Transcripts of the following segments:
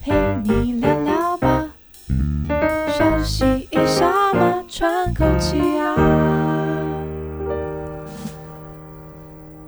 陪你聊聊吧，休息一下嘛，喘口气啊。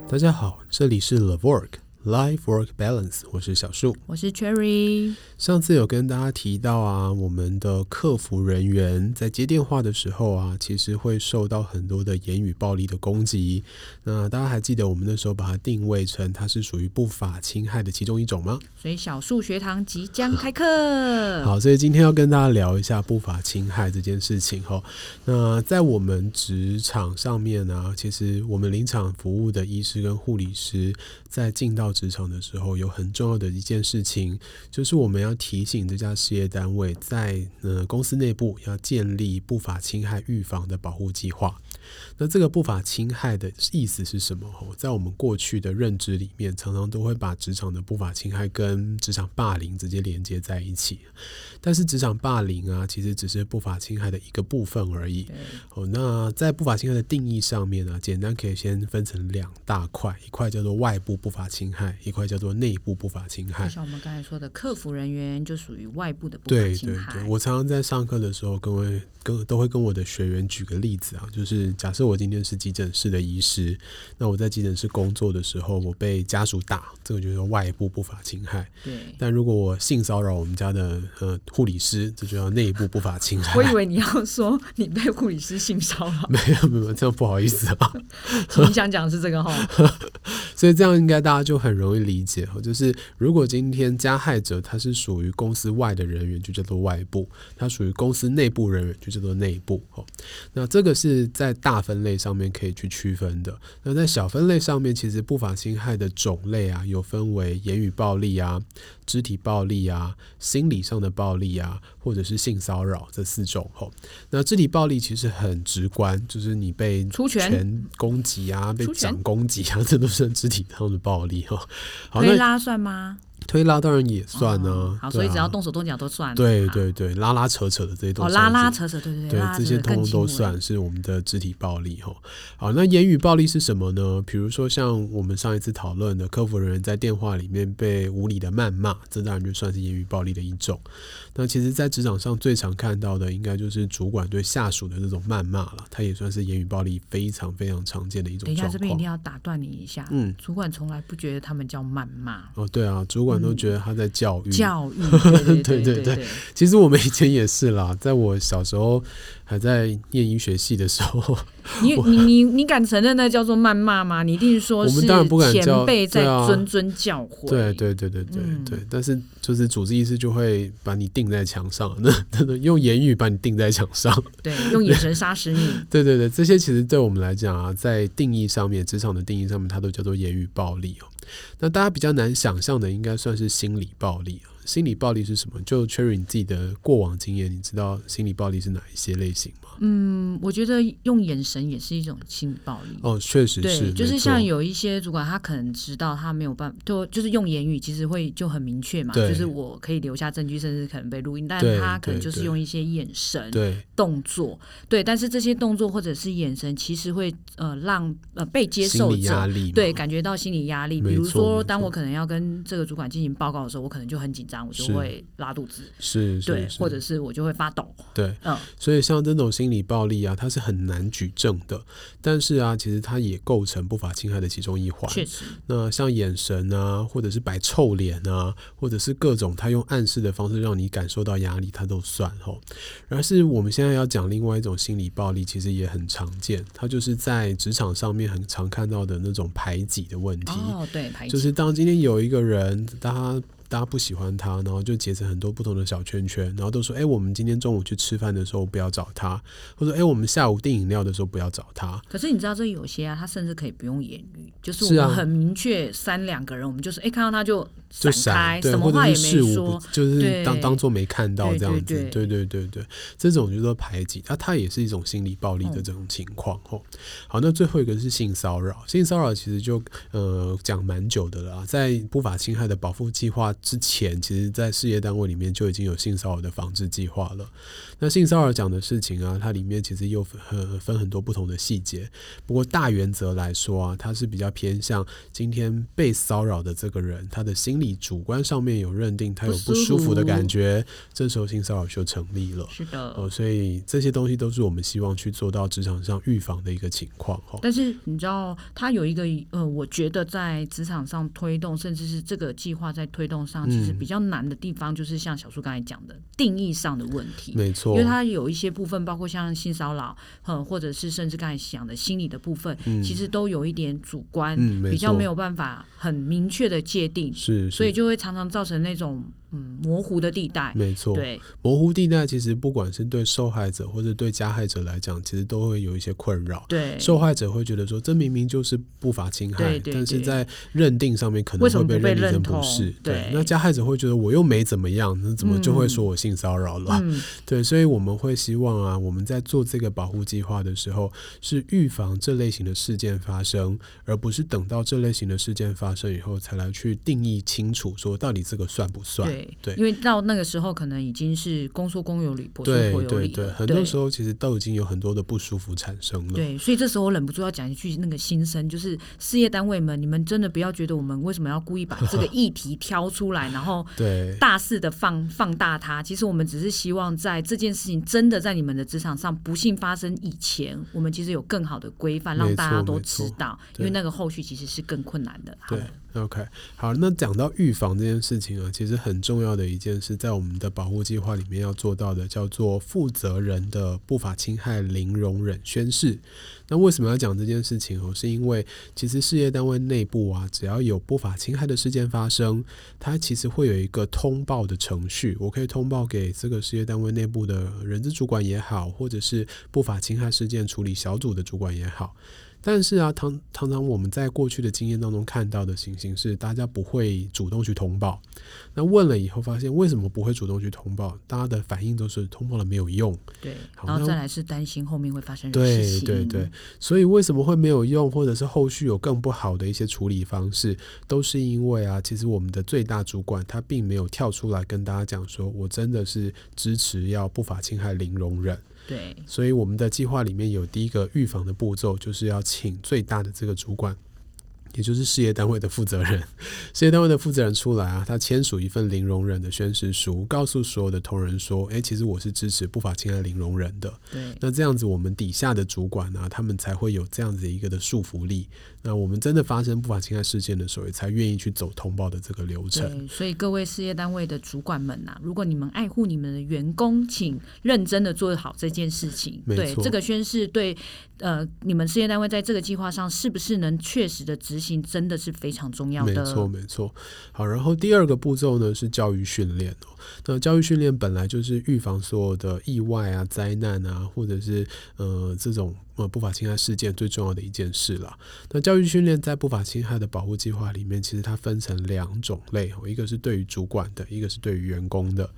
大家好，这里是 LIVORK。Life Work Balance，我是小树，我是 Cherry。上次有跟大家提到啊，我们的客服人员在接电话的时候啊，其实会受到很多的言语暴力的攻击。那大家还记得我们那时候把它定位成它是属于不法侵害的其中一种吗？所以小树学堂即将开课。好，所以今天要跟大家聊一下不法侵害这件事情哈。那在我们职场上面呢、啊，其实我们临场服务的医师跟护理师在进到职场的时候，有很重要的一件事情，就是我们要提醒这家事业单位，在呃公司内部要建立不法侵害预防的保护计划。那这个不法侵害的意思是什么？在我们过去的认知里面，常常都会把职场的不法侵害跟职场霸凌直接连接在一起。但是职场霸凌啊，其实只是不法侵害的一个部分而已。哦，那在不法侵害的定义上面呢，简单可以先分成两大块，一块叫做外部不法侵害，一块叫做内部不法侵害。就像我们刚才说的，客服人员就属于外部的不法侵害。对对对，我常常在上课的时候，跟位跟都会跟我的学员举个例子啊，就是。假设我今天是急诊室的医师，那我在急诊室工作的时候，我被家属打，这个就是外部不法侵害。对。但如果我性骚扰我们家的呃护理师，这就叫内部不法侵害。我以为 你要说你被护理师性骚扰。没有没有，这样不好意思啊。你想讲的是这个哈？所以这样应该大家就很很容易理解哈，就是如果今天加害者他是属于公司外的人员，就叫做外部；他属于公司内部人员，就叫做内部。那这个是在。大分类上面可以去区分的，那在小分类上面，其实不法侵害的种类啊，有分为言语暴力啊、肢体暴力啊、心理上的暴力啊，或者是性骚扰这四种。吼，那肢体暴力其实很直观，就是你被出拳攻击啊，被掌攻击啊，这都是肢体上的暴力。哈，好，那拉算吗？推拉当然也算呢、啊，好，啊、所以只要动手动脚都算。对对对，拉拉扯扯的这些都算。哦，拉拉扯扯，对对对，对这些通通都算是我们的肢体暴力哈。好，那言语暴力是什么呢？比如说像我们上一次讨论的，客服人员在电话里面被无理的谩骂，这当然就算是言语暴力的一种。那其实，在职场上最常看到的，应该就是主管对下属的这种谩骂了，它也算是言语暴力非常非常常见的一种。等一下，这边一定要打断你一下，嗯，主管从来不觉得他们叫谩骂。哦，对啊，主管都觉得他在教育，教育，对对对，对，对，对。其实我们以前也是啦，在我小时候还在念医学系的时候，你你你你敢承认那叫做谩骂吗？你一定说是前辈在谆谆教诲。对对对对对对，但是就是主治医师就会把你钉在墙上，那用言语把你钉在墙上，对，用眼神杀死你。对对对，这些其实对我们来讲啊，在定义上面，职场的定义上面，它都叫做言语暴力哦。那大家比较难想象的，应该算是心理暴力。心理暴力是什么？就 Cherry 你自己的过往经验，你知道心理暴力是哪一些类型吗？嗯，我觉得用眼神也是一种心理暴力。哦，确实是，对，就是像有一些主管，他可能知道他没有办法，就就是用言语，其实会就很明确嘛，就是我可以留下证据，甚至可能被录音，但他可能就是用一些眼神、对动作，对，但是这些动作或者是眼神，其实会呃让呃被接受者对感觉到心理压力。比如说，当我可能要跟这个主管进行报告的时候，我可能就很紧张，我就会拉肚子，是，对，或者是我就会发抖，对，嗯，所以像这种心。心理暴力啊，它是很难举证的，但是啊，其实它也构成不法侵害的其中一环。确实，那像眼神啊，或者是摆臭脸啊，或者是各种他用暗示的方式让你感受到压力，它都算吼。而是我们现在要讲另外一种心理暴力，其实也很常见，它就是在职场上面很常看到的那种排挤的问题。哦，对，排挤，就是当今天有一个人，他。大家不喜欢他，然后就结成很多不同的小圈圈，然后都说：“哎，我们今天中午去吃饭的时候不要找他，或者哎，我们下午订饮料的时候不要找他。”可是你知道，这有些啊，他甚至可以不用言语，就是我们很明确，三两个人，我们就是哎，看到他就就闪开，什么话也没说，就是当当做没看到这样子。对对对对对，这种就是说排挤，那他也是一种心理暴力的这种情况。哦，好，那最后一个是性骚扰，性骚扰其实就呃讲蛮久的了，在不法侵害的保护计划。之前，其实在事业单位里面就已经有性骚扰的防治计划了。那性骚扰讲的事情啊，它里面其实又分分很多不同的细节。不过大原则来说啊，它是比较偏向今天被骚扰的这个人，他的心理主观上面有认定他有不舒服的感觉，这时候性骚扰就成立了。是的，哦，所以这些东西都是我们希望去做到职场上预防的一个情况。但是你知道，它有一个呃，我觉得在职场上推动，甚至是这个计划在推动上，其实比较难的地方，就是像小树刚才讲的定义上的问题。没错。因为它有一些部分，包括像性骚扰，嗯，或者是甚至刚才讲的心理的部分，嗯、其实都有一点主观，嗯、比较没有办法很明确的界定，是，是，所以就会常常造成那种。嗯，模糊的地带，没错。对，模糊地带其实不管是对受害者或者对加害者来讲，其实都会有一些困扰。对，受害者会觉得说，这明明就是不法侵害，但是在认定上面可能会被认定成不是。对，对，那加害者会觉得我又没怎么样，那怎么就会说我性骚扰了？嗯，对，所以我们会希望啊，我们在做这个保护计划的时候，是预防这类型的事件发生，而不是等到这类型的事件发生以后才来去定义清楚，说到底这个算不算？对，对，因为到那个时候，可能已经是公说公有理，婆说婆有理。对对对，很多时候其实都已经有很多的不舒服产生了。对，所以这时候我忍不住要讲一句那个心声，就是事业单位们，你们真的不要觉得我们为什么要故意把这个议题挑出来，然后 对大肆的放放大它。其实我们只是希望在这件事情真的在你们的职场上不幸发生以前，我们其实有更好的规范，让大家都知道，因为那个后续其实是更困难的。对。OK，好，那讲到预防这件事情啊，其实很重重要的一件事，在我们的保护计划里面要做到的，叫做负责人的不法侵害零容忍宣誓。那为什么要讲这件事情哦？是因为其实事业单位内部啊，只要有不法侵害的事件发生，它其实会有一个通报的程序，我可以通报给这个事业单位内部的人资主管也好，或者是不法侵害事件处理小组的主管也好。但是啊，常常常我们在过去的经验当中看到的情形是，大家不会主动去通报。那问了以后，发现为什么不会主动去通报？大家的反应都是通报了没有用。对，然后再来是担心后面会发生事情。对对对，所以为什么会没有用，或者是后续有更不好的一些处理方式，都是因为啊，其实我们的最大主管他并没有跳出来跟大家讲说，我真的是支持要不法侵害零容忍。对，所以我们的计划里面有第一个预防的步骤，就是要请最大的这个主管。也就是事业单位的负责人，事业单位的负责人出来啊，他签署一份零容忍的宣誓书，告诉所有的同仁说：“哎、欸，其实我是支持不法侵害零容忍的。”对，那这样子，我们底下的主管呢、啊，他们才会有这样子一个的束缚力。那我们真的发生不法侵害事件的时候，也才愿意去走通报的这个流程。对，所以各位事业单位的主管们呐、啊，如果你们爱护你们的员工，请认真的做好这件事情。对，这个宣誓对。呃，你们事业单位在这个计划上是不是能确实的执真的是非常重要的。没错，没错。好，然后第二个步骤呢是教育训练哦。那教育训练本来就是预防所有的意外啊、灾难啊，或者是呃这种。呃，不法侵害事件最重要的一件事了。那教育训练在不法侵害的保护计划里面，其实它分成两种类，一个是对于主管的，一个是对于员工的。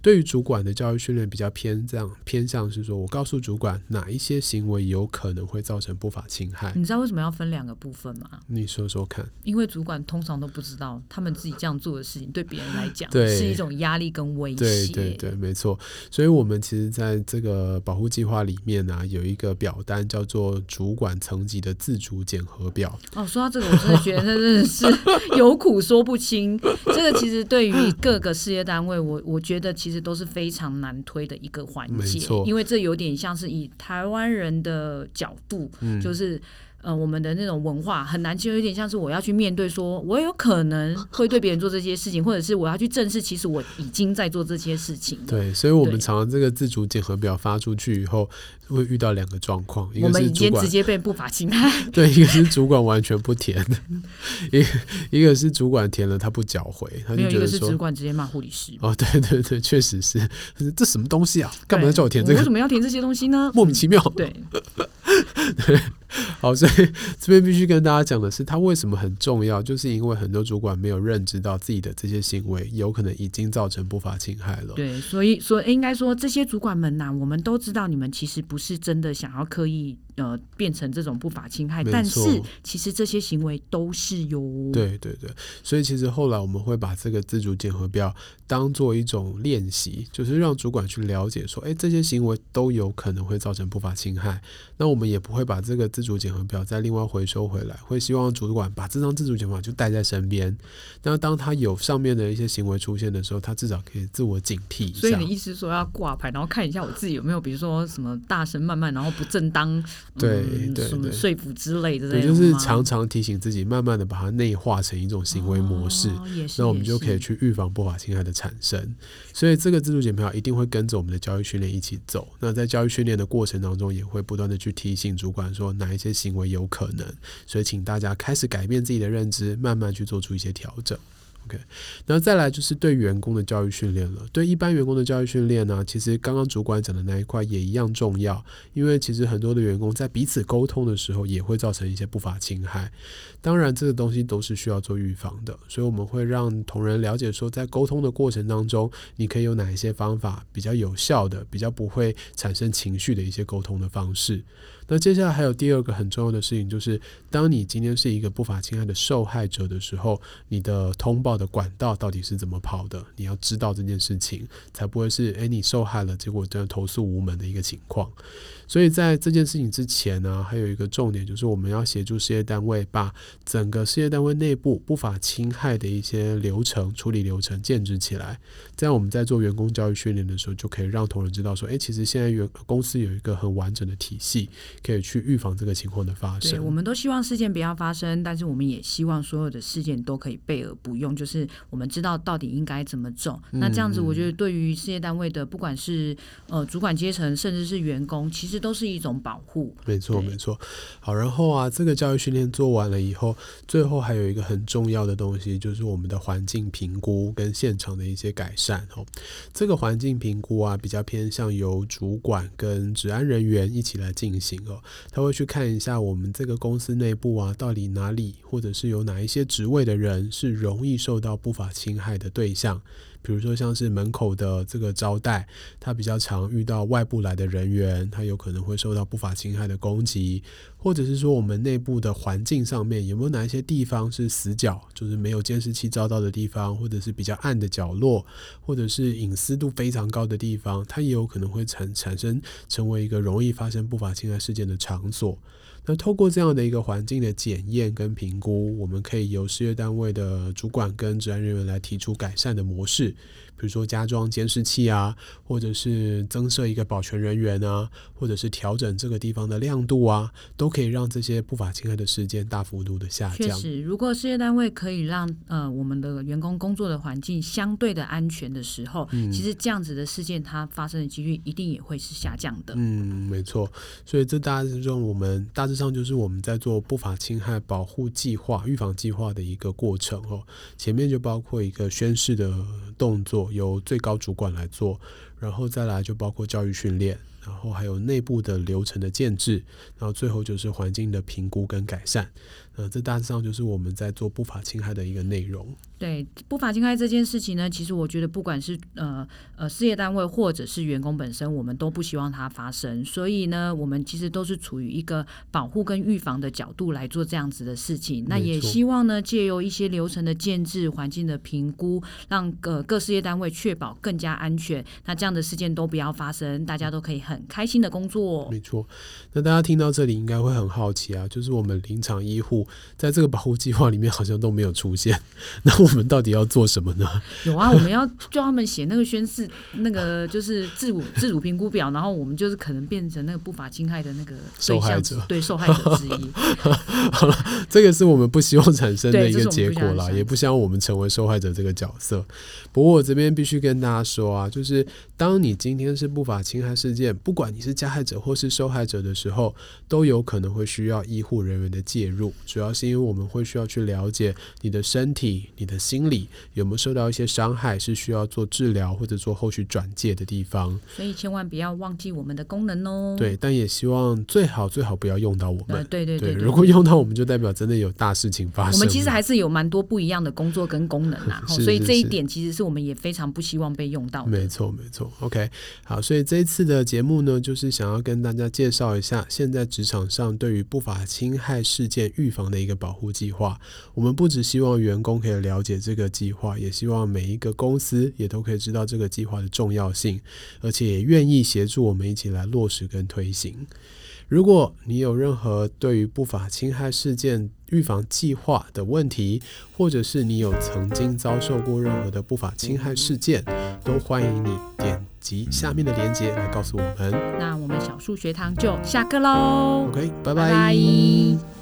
对于主管的教育训练比较偏这样偏向是说，我告诉主管哪一些行为有可能会造成不法侵害。你知道为什么要分两个部分吗？你说说看。因为主管通常都不知道，他们自己这样做的事情对别人来讲是一种压力跟威胁。对对对，没错。所以我们其实在这个保护计划里面呢、啊，有一个表单。叫做主管层级的自主检核表。哦，说到这个，我真的觉得那真的是有苦说不清。这个其实对于各个事业单位，我我觉得其实都是非常难推的一个环节，因为这有点像是以台湾人的角度，嗯、就是。呃，我们的那种文化很难，就有点像是我要去面对，说我有可能会对别人做这些事情，或者是我要去正视，其实我已经在做这些事情。对，所以我们常常这个自主检核表发出去以后，会遇到两个状况，一个是主管，我们已经直接被不法侵害，对，一个是主管完全不填，一一个是主管填了他不缴回，他就觉得说，一个是主管直接骂护理师。哦，对对对，确实是，这什么东西啊？干嘛要叫我填这个？为什么要填这些东西呢？莫名其妙。对。对 好，所以这边必须跟大家讲的是，它为什么很重要，就是因为很多主管没有认知到自己的这些行为有可能已经造成不法侵害了。对，所以所以应该说，这些主管们呐、我们都知道，你们其实不是真的想要刻意呃变成这种不法侵害，但是其实这些行为都是有。对对对，所以其实后来我们会把这个自主检核表当做一种练习，就是让主管去了解说，哎，这些行为都有可能会造成不法侵害。那我们也不会把这个自主检核表再另外回收回来，会希望主管把这张自主检核表就带在身边。那当他有上面的一些行为出现的时候，他至少可以自我警惕一下。所以你意思说要挂牌，然后看一下我自己有没有，比如说什么大声慢慢，然后不正当，对、嗯、对，什么说服之类的，也就是常常提醒自己，慢慢的把它内化成一种行为模式。哦、那我们就可以去预防不法侵害的产生。所以这个自主检票一定会跟着我们的教育训练一起走。那在教育训练的过程当中，也会不断的去提醒主管说哪一些行为有可能。所以请大家开始改变自己的认知，慢慢去做出一些调整。OK，然后再来就是对员工的教育训练了。对一般员工的教育训练呢，其实刚刚主管讲的那一块也一样重要，因为其实很多的员工在彼此沟通的时候，也会造成一些不法侵害。当然，这个东西都是需要做预防的，所以我们会让同仁了解说，在沟通的过程当中，你可以有哪一些方法比较有效的，比较不会产生情绪的一些沟通的方式。那接下来还有第二个很重要的事情，就是当你今天是一个不法侵害的受害者的时候，你的通报的管道到底是怎么跑的？你要知道这件事情，才不会是诶，你受害了，结果这样投诉无门的一个情况。所以在这件事情之前呢，还有一个重点就是我们要协助事业单位把整个事业单位内部不法侵害的一些流程处理流程建置起来。这样我们在做员工教育训练的时候，就可以让同仁知道说，诶，其实现在员公司有一个很完整的体系，可以去预防这个情况的发生。对，我们都希望事件不要发生，但是我们也希望所有的事件都可以备而不用，就是我们知道到底应该怎么走。那这样子，我觉得对于事业单位的不管是呃主管阶层，甚至是员工，其实都是一种保护，没错没错。好，然后啊，这个教育训练做完了以后，最后还有一个很重要的东西，就是我们的环境评估跟现场的一些改善哦。这个环境评估啊，比较偏向由主管跟治安人员一起来进行哦。他会去看一下我们这个公司内部啊，到底哪里或者是有哪一些职位的人是容易受到不法侵害的对象。比如说，像是门口的这个招待，他比较常遇到外部来的人员，他有可能会受到不法侵害的攻击，或者是说我们内部的环境上面有没有哪一些地方是死角，就是没有监视器照到的地方，或者是比较暗的角落，或者是隐私度非常高的地方，它也有可能会产产生成为一个容易发生不法侵害事件的场所。那透过这样的一个环境的检验跟评估，我们可以由事业单位的主管跟治安人员来提出改善的模式。比如说加装监视器啊，或者是增设一个保全人员啊，或者是调整这个地方的亮度啊，都可以让这些不法侵害的事件大幅度的下降。确实，如果事业单位可以让呃我们的员工工作的环境相对的安全的时候，嗯，其实这样子的事件它发生的几率一定也会是下降的。嗯，没错。所以这大致上我们大致上就是我们在做不法侵害保护计划、预防计划的一个过程哦。前面就包括一个宣誓的动作。由最高主管来做，然后再来就包括教育训练，然后还有内部的流程的建制，然后最后就是环境的评估跟改善。呃，这大致上就是我们在做不法侵害的一个内容。对不法侵害这件事情呢，其实我觉得不管是呃呃事业单位或者是员工本身，我们都不希望它发生。所以呢，我们其实都是处于一个保护跟预防的角度来做这样子的事情。那也希望呢，借由一些流程的建制、环境的评估，让各各事业单位确保更加安全。那这样的事件都不要发生，大家都可以很开心的工作。没错。那大家听到这里应该会很好奇啊，就是我们临场医护在这个保护计划里面好像都没有出现，那我。们到底要做什么呢？有啊，我们要叫他们写那个宣誓，那个就是自主自主评估表，然后我们就是可能变成那个不法侵害的那个受害者，对受害者之一。好了，这个是我们不希望产生的一个结果啦，也不希望我们成为受害者这个角色。不过我这边必须跟大家说啊，就是当你今天是不法侵害事件，不管你是加害者或是受害者的时候，都有可能会需要医护人员的介入。主要是因为我们会需要去了解你的身体、你的心理有没有受到一些伤害，是需要做治疗或者做后续转介的地方。所以千万不要忘记我们的功能哦。对，但也希望最好最好不要用到我们。对对对，对，对，如果用到我们，就代表真的有大事情发生。我们其实还是有蛮多不一样的工作跟功能啊，是是是，所以这一点其实是我们也非常不希望被用到的。没错没错，OK，好，所以这一次的节目呢，就是想要跟大家介绍一下现在职场上对于不法侵害事件预防的一个保护计划。我们不只希望员工可以了解这个计划，也希望每一个公司也都可以知道这个计划的重要性，而且也愿意协助我们一起来落实跟推行。如果你有任何对于不法侵害事件预防计划的问题，或者是你有曾经遭受过任何的不法侵害事件，都欢迎你点击下面的链接来告诉我们。那我们小数学堂就下课喽。OK，拜拜。拜拜。